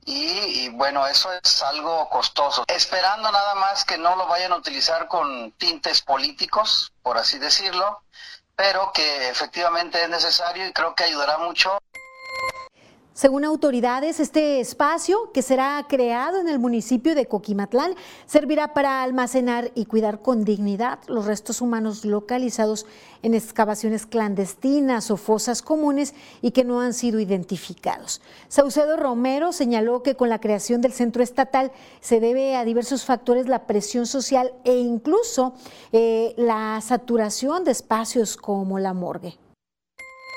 S26: y, bueno, eso es algo costoso. Esperando nada más que no lo vayan a utilizar con tintes políticos, por así decirlo, pero que efectivamente es necesario y creo que ayudará mucho.
S3: Según autoridades, este espacio que será creado en el municipio de Coquimatlán servirá para almacenar y cuidar con dignidad los restos humanos localizados en excavaciones clandestinas o fosas comunes y que no han sido identificados. Saucedo Romero señaló que con la creación del centro estatal se debe a diversos factores la presión social e incluso eh, la saturación de espacios como la morgue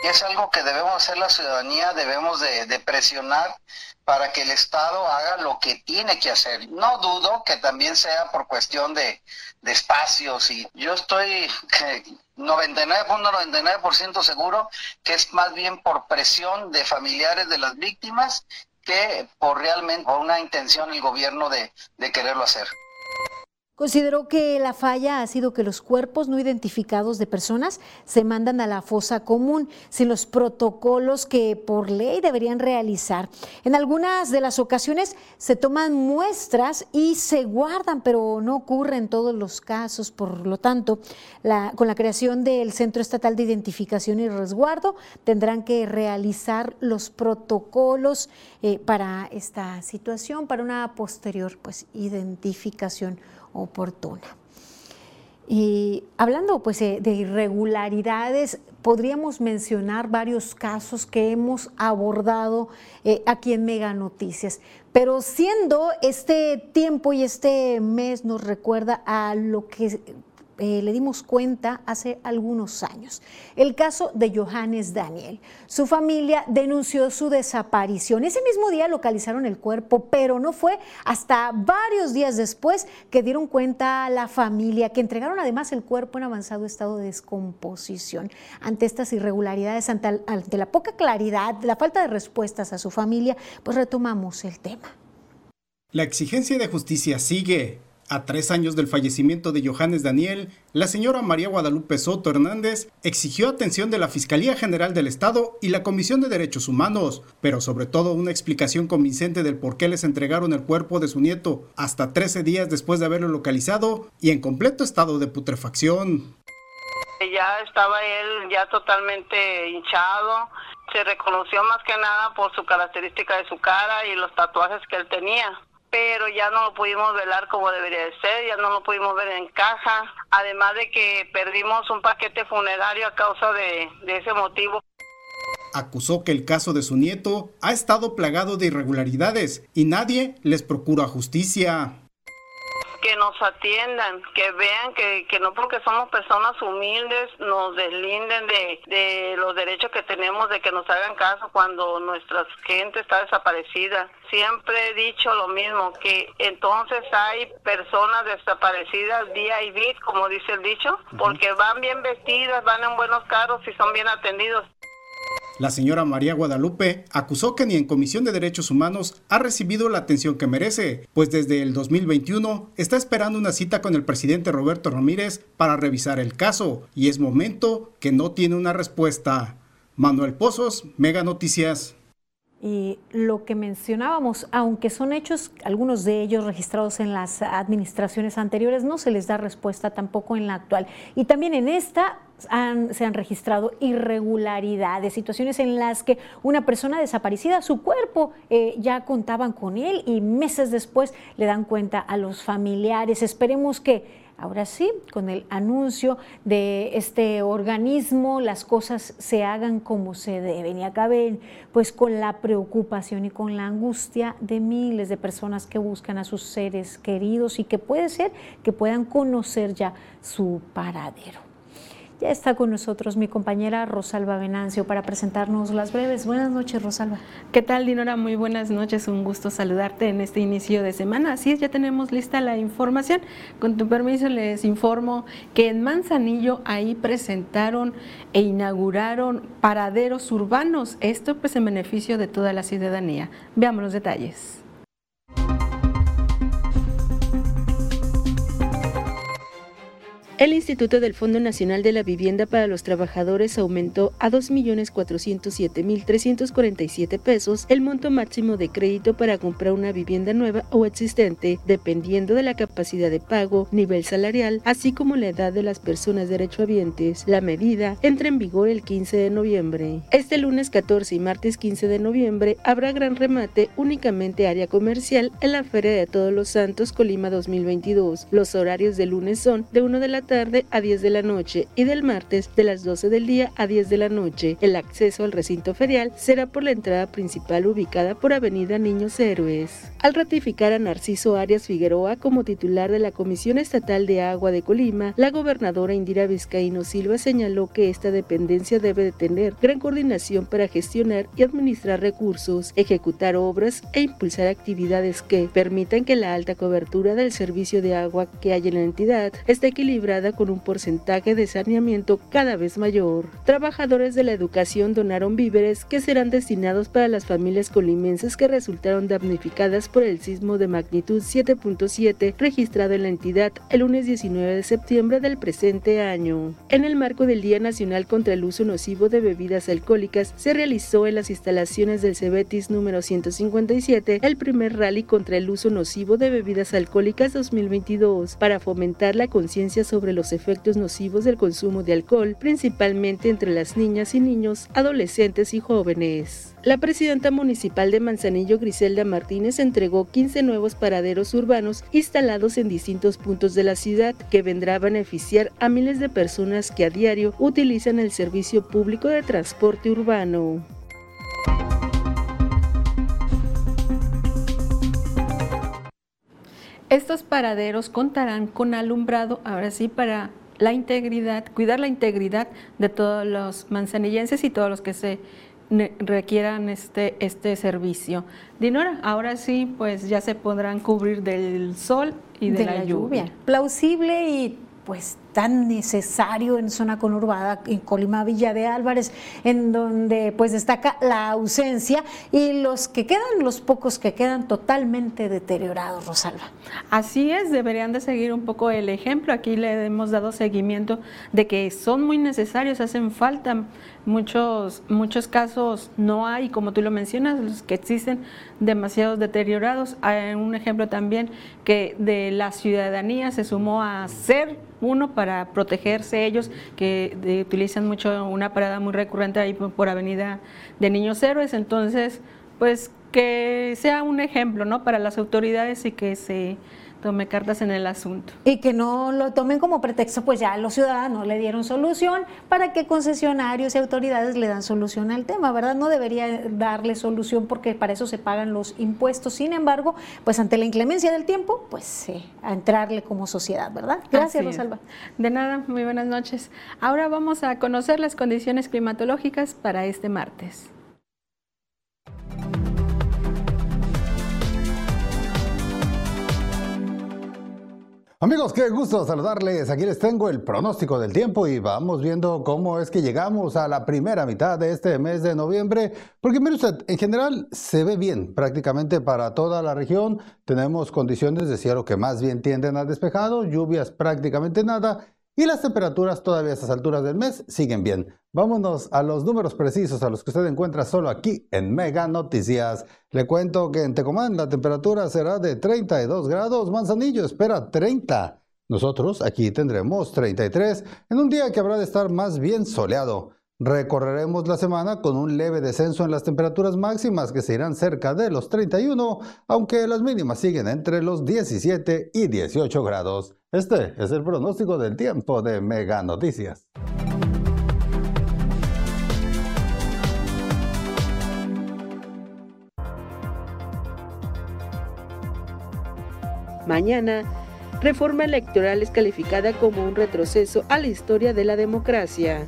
S26: es algo que debemos hacer la ciudadanía, debemos de, presionar para que el Estado haga lo que tiene que hacer. No dudo que también sea por cuestión de, espacios y yo estoy 99.99% seguro que es más bien por presión de familiares de las víctimas que por realmente por una intención el gobierno de quererlo hacer.
S3: Consideró que la falla ha sido que los cuerpos no identificados de personas se mandan a la fosa común sin los protocolos que por ley deberían realizar. En algunas de las ocasiones se toman muestras y se guardan, pero no ocurre en todos los casos. Por lo tanto, con la creación del Centro Estatal de Identificación y Resguardo, tendrán que realizar los protocolos eh, para esta situación, para una posterior pues, identificación oportuna. Y hablando pues de irregularidades, podríamos mencionar varios casos que hemos abordado eh, aquí en Mega Noticias. Pero siendo este tiempo y este mes nos recuerda a lo que eh, le dimos cuenta hace algunos años. El caso de Johannes Daniel. Su familia denunció su desaparición. Ese mismo día localizaron el cuerpo, pero no fue hasta varios días después que dieron cuenta a la familia, que entregaron además el cuerpo en avanzado estado de descomposición. Ante estas irregularidades, ante, ante la poca claridad, la falta de respuestas a su familia, pues retomamos el tema.
S24: La exigencia de justicia sigue. A tres años del fallecimiento de Johannes Daniel, la señora María Guadalupe Soto Hernández exigió atención de la Fiscalía General del Estado y la Comisión de Derechos Humanos, pero sobre todo una explicación convincente del por qué les entregaron el cuerpo de su nieto hasta 13 días después de haberlo localizado y en completo estado de putrefacción.
S27: Ya estaba él ya totalmente hinchado, se reconoció más que nada por su característica de su cara y los tatuajes que él tenía pero ya no lo pudimos velar como debería de ser, ya no lo pudimos ver en caja, además de que perdimos un paquete funerario a causa de, de ese motivo.
S24: Acusó que el caso de su nieto ha estado plagado de irregularidades y nadie les procura justicia
S27: que nos atiendan, que vean que, que no porque somos personas humildes nos deslinden de, de los derechos que tenemos, de que nos hagan caso cuando nuestra gente está desaparecida. Siempre he dicho lo mismo, que entonces hay personas desaparecidas día y bit, como dice el dicho, porque van bien vestidas, van en buenos carros y son bien atendidos.
S24: La señora María Guadalupe acusó que ni en Comisión de Derechos Humanos ha recibido la atención que merece, pues desde el 2021 está esperando una cita con el presidente Roberto Ramírez para revisar el caso y es momento que no tiene una respuesta. Manuel Pozos, Mega Noticias.
S3: Y lo que mencionábamos, aunque son hechos, algunos de ellos registrados en las administraciones anteriores, no se les da respuesta tampoco en la actual. Y también en esta se han registrado irregularidades, situaciones en las que una persona desaparecida, su cuerpo eh, ya contaban con él y meses después le dan cuenta a los familiares. Esperemos que Ahora sí, con el anuncio de este organismo, las cosas se hagan como se deben y acaben pues con la preocupación y con la angustia de miles de personas que buscan a sus seres queridos y que puede ser que puedan conocer ya su paradero. Ya está con nosotros mi compañera Rosalba Venancio para presentarnos las breves. Buenas noches, Rosalba.
S28: ¿Qué tal, Dinora? Muy buenas noches. Un gusto saludarte en este inicio de semana. Así es, ya tenemos lista la información. Con tu permiso, les informo que en Manzanillo ahí presentaron e inauguraron paraderos urbanos. Esto pues en beneficio de toda la ciudadanía. Veamos los detalles.
S2: El Instituto del Fondo Nacional de la Vivienda para los Trabajadores aumentó a 2.407.347 pesos el monto máximo de crédito para comprar una vivienda nueva o existente, dependiendo de la capacidad de pago, nivel salarial, así como la edad de las personas derechohabientes. La medida entra en vigor el 15 de noviembre. Este lunes 14 y martes 15 de noviembre habrá gran remate únicamente área comercial en la Feria de Todos los Santos Colima 2022. Los horarios de lunes son de 1 de la tarde a 10 de la noche y del martes de las 12 del día a 10 de la noche. El acceso al recinto ferial será por la entrada principal ubicada por Avenida Niños Héroes. Al ratificar a Narciso Arias Figueroa como titular de la Comisión Estatal de Agua de Colima, la gobernadora Indira Vizcaíno Silva señaló que esta dependencia debe de tener gran coordinación para gestionar y administrar recursos, ejecutar obras e impulsar actividades que permitan que la alta cobertura del servicio de agua que hay en la entidad esté equilibrada con un porcentaje de saneamiento cada vez mayor. Trabajadores de la educación donaron víveres que serán destinados para las familias colimenses que resultaron damnificadas por el sismo de magnitud 7.7 registrado en la entidad el lunes 19 de septiembre del presente año. En el marco del Día Nacional contra el Uso Nocivo de Bebidas Alcohólicas, se realizó en las instalaciones del Cebetis número 157 el primer rally contra el uso nocivo de bebidas alcohólicas 2022 para fomentar la conciencia sobre los efectos nocivos del consumo de alcohol, principalmente entre las niñas y niños, adolescentes y jóvenes. La presidenta municipal de Manzanillo, Griselda Martínez, entregó 15 nuevos paraderos urbanos instalados en distintos puntos de la ciudad que vendrá a beneficiar a miles de personas que a diario utilizan el servicio público de transporte urbano. Estos paraderos contarán con alumbrado, ahora sí, para la integridad, cuidar la integridad de todos los manzanillenses y todos los que se requieran este, este servicio. Dinora, ahora sí, pues ya se podrán cubrir del sol y de, la, lluvia.
S3: Plausible y pues tan necesario en zona conurbada, en Colima Villa de Álvarez, en donde pues destaca la ausencia y los que quedan, los pocos que quedan totalmente deteriorados, Rosalba.
S28: Así es, deberían de seguir un poco el ejemplo. Aquí le hemos dado seguimiento de que son muy necesarios, hacen falta muchos, muchos casos no hay, como tú lo mencionas, los que existen demasiados deteriorados. Hay un ejemplo también que de la ciudadanía se sumó a ser uno para protegerse ellos, que utilizan mucho una parada muy recurrente ahí por, Avenida de Niños Héroes. Entonces, pues que sea un ejemplo ¿no? para las autoridades y que se tome cartas en el asunto.
S3: Y que no lo tomen como pretexto, pues ya los ciudadanos le dieron solución, para que concesionarios y autoridades le dan solución al tema, ¿verdad? No debería darle solución porque para eso se pagan los impuestos. Sin embargo, pues ante la inclemencia del tiempo, pues a entrarle como sociedad, ¿verdad? Gracias, Rosalba.
S28: De nada, muy buenas noches. Ahora vamos a conocer las condiciones climatológicas para este martes.
S29: Amigos, qué gusto saludarles. Aquí les tengo el pronóstico del tiempo y vamos viendo cómo es que llegamos a la primera mitad de este mes de noviembre. Porque mire usted, en general se ve bien prácticamente para toda la región. Tenemos condiciones de cielo que más bien tienden a despejado, lluvias prácticamente nada y las temperaturas todavía a estas alturas del mes siguen bien. Vámonos a los números precisos a los que usted encuentra solo aquí en Mega Noticias. Le cuento que en Tecomán la temperatura será de 32 grados, Manzanillo espera 30. Nosotros aquí tendremos 33 en un día que habrá de estar más bien soleado. Recorreremos la semana con un leve descenso en las temperaturas máximas que se irán cerca de los 31, aunque las mínimas siguen entre los 17 y 18 grados. Este es el pronóstico del tiempo de Mega Noticias.
S2: Mañana, reforma electoral es calificada como un retroceso a la historia de la democracia.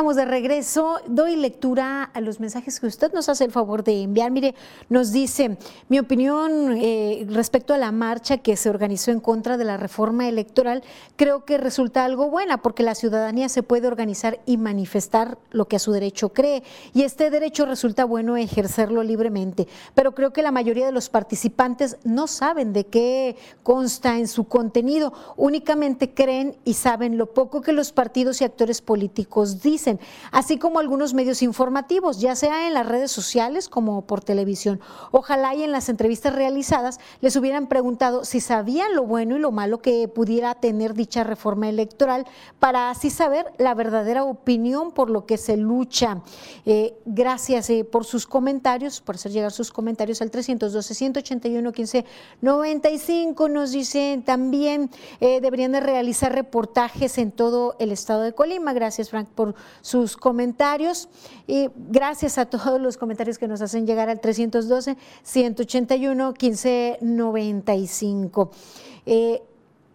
S3: Estamos de regreso. Doy lectura a los mensajes que usted nos hace el favor de enviar. Mire, nos dice, mi opinión eh, respecto a la marcha que se organizó en contra de la reforma electoral, creo que resulta algo buena porque la ciudadanía se puede organizar y manifestar lo que a su derecho cree. Y este derecho resulta bueno ejercerlo libremente. Pero creo que la mayoría de los participantes no saben de qué consta en su contenido. Únicamente creen y saben lo poco que los partidos y actores políticos dicen así como algunos medios informativos, ya sea en las redes sociales como por televisión. Ojalá y en las entrevistas realizadas les hubieran preguntado si sabían lo bueno y lo malo que pudiera tener dicha reforma electoral para así saber la verdadera opinión por lo que se lucha. Eh, gracias eh, por sus comentarios, por hacer llegar sus comentarios al 312 181 15 95. Nos dicen también eh, deberían de realizar reportajes en todo el estado de Colima. Gracias, Frank, por sus comentarios. Y gracias a todos los comentarios que nos hacen llegar al 312-181-1595. Eh,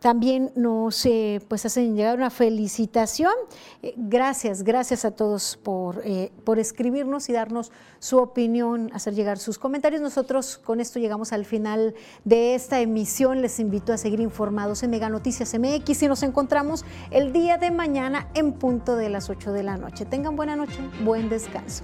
S3: también nos eh, pues hacen llegar una felicitación. Eh, gracias, gracias a todos por, eh, por escribirnos y darnos su opinión, hacer llegar sus comentarios. Nosotros con esto llegamos al final de esta emisión. Les invito a seguir informados en Mega Noticias MX y nos encontramos el día de mañana en punto de las 8 de la noche. Tengan buena noche, buen descanso.